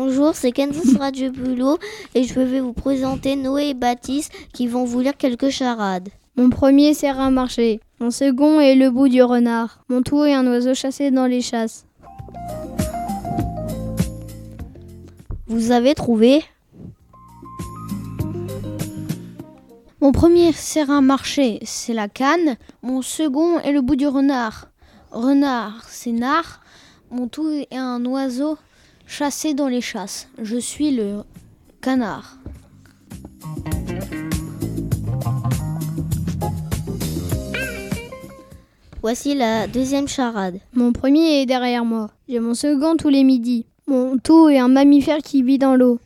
Bonjour, c'est Kansas Radio Bulot et je vais vous présenter Noé et Baptiste qui vont vous lire quelques charades. Mon premier sert un marché. Mon second est le bout du renard. Mon tout est un oiseau chassé dans les chasses. Vous avez trouvé? Mon premier sert un marché, c'est la canne. Mon second est le bout du renard. Renard, c'est nard. Mon tout est un oiseau chassé dans les chasses. Je suis le canard. Voici la deuxième charade. Mon premier est derrière moi. J'ai mon second tous les midis. Mon tout est un mammifère qui vit dans l'eau.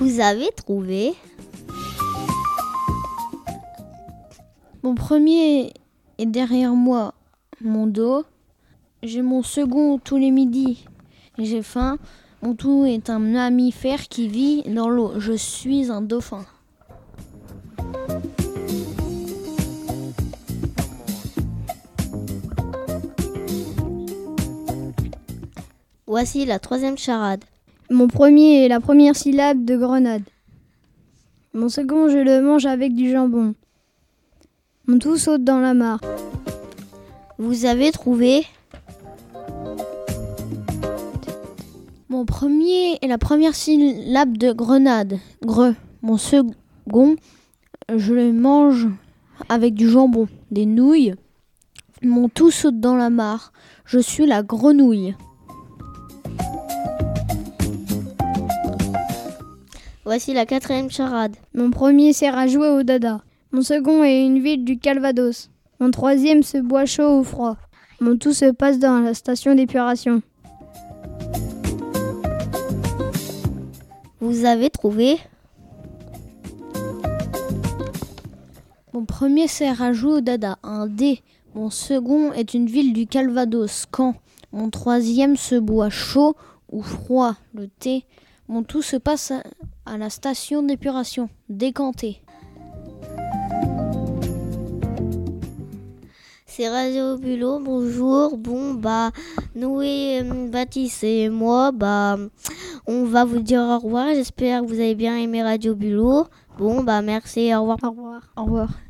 Vous avez trouvé? Mon premier est derrière moi, mon dos. J'ai mon second tous les midis. J'ai faim. Mon tout est un mammifère qui vit dans l'eau. Je suis un dauphin. Voici la troisième charade. Mon premier est la première syllabe de grenade. Mon second, je le mange avec du jambon. Mon tout saute dans la mare. Vous avez trouvé Mon premier est la première syllabe de grenade. Gre. Mon second, je le mange avec du jambon, des nouilles. Mon tout saute dans la mare. Je suis la grenouille. Voici la quatrième charade. Mon premier sert à jouer au dada. Mon second est une ville du Calvados. Mon troisième se boit chaud ou froid. Mon tout se passe dans la station d'épuration. Vous avez trouvé Mon premier sert à jouer au dada, un dé. Mon second est une ville du Calvados, Caen. Mon troisième se boit chaud ou froid, le thé. Mon tout se passe à, la station d'épuration, décanté. C'est Radio Bulot, bonjour. Bon, bah, Noé, euh, Baptiste et moi, bah, on va vous dire au revoir. J'espère que vous avez bien aimé Radio Bulot. Bon, bah, merci, au revoir. Au revoir. Au revoir.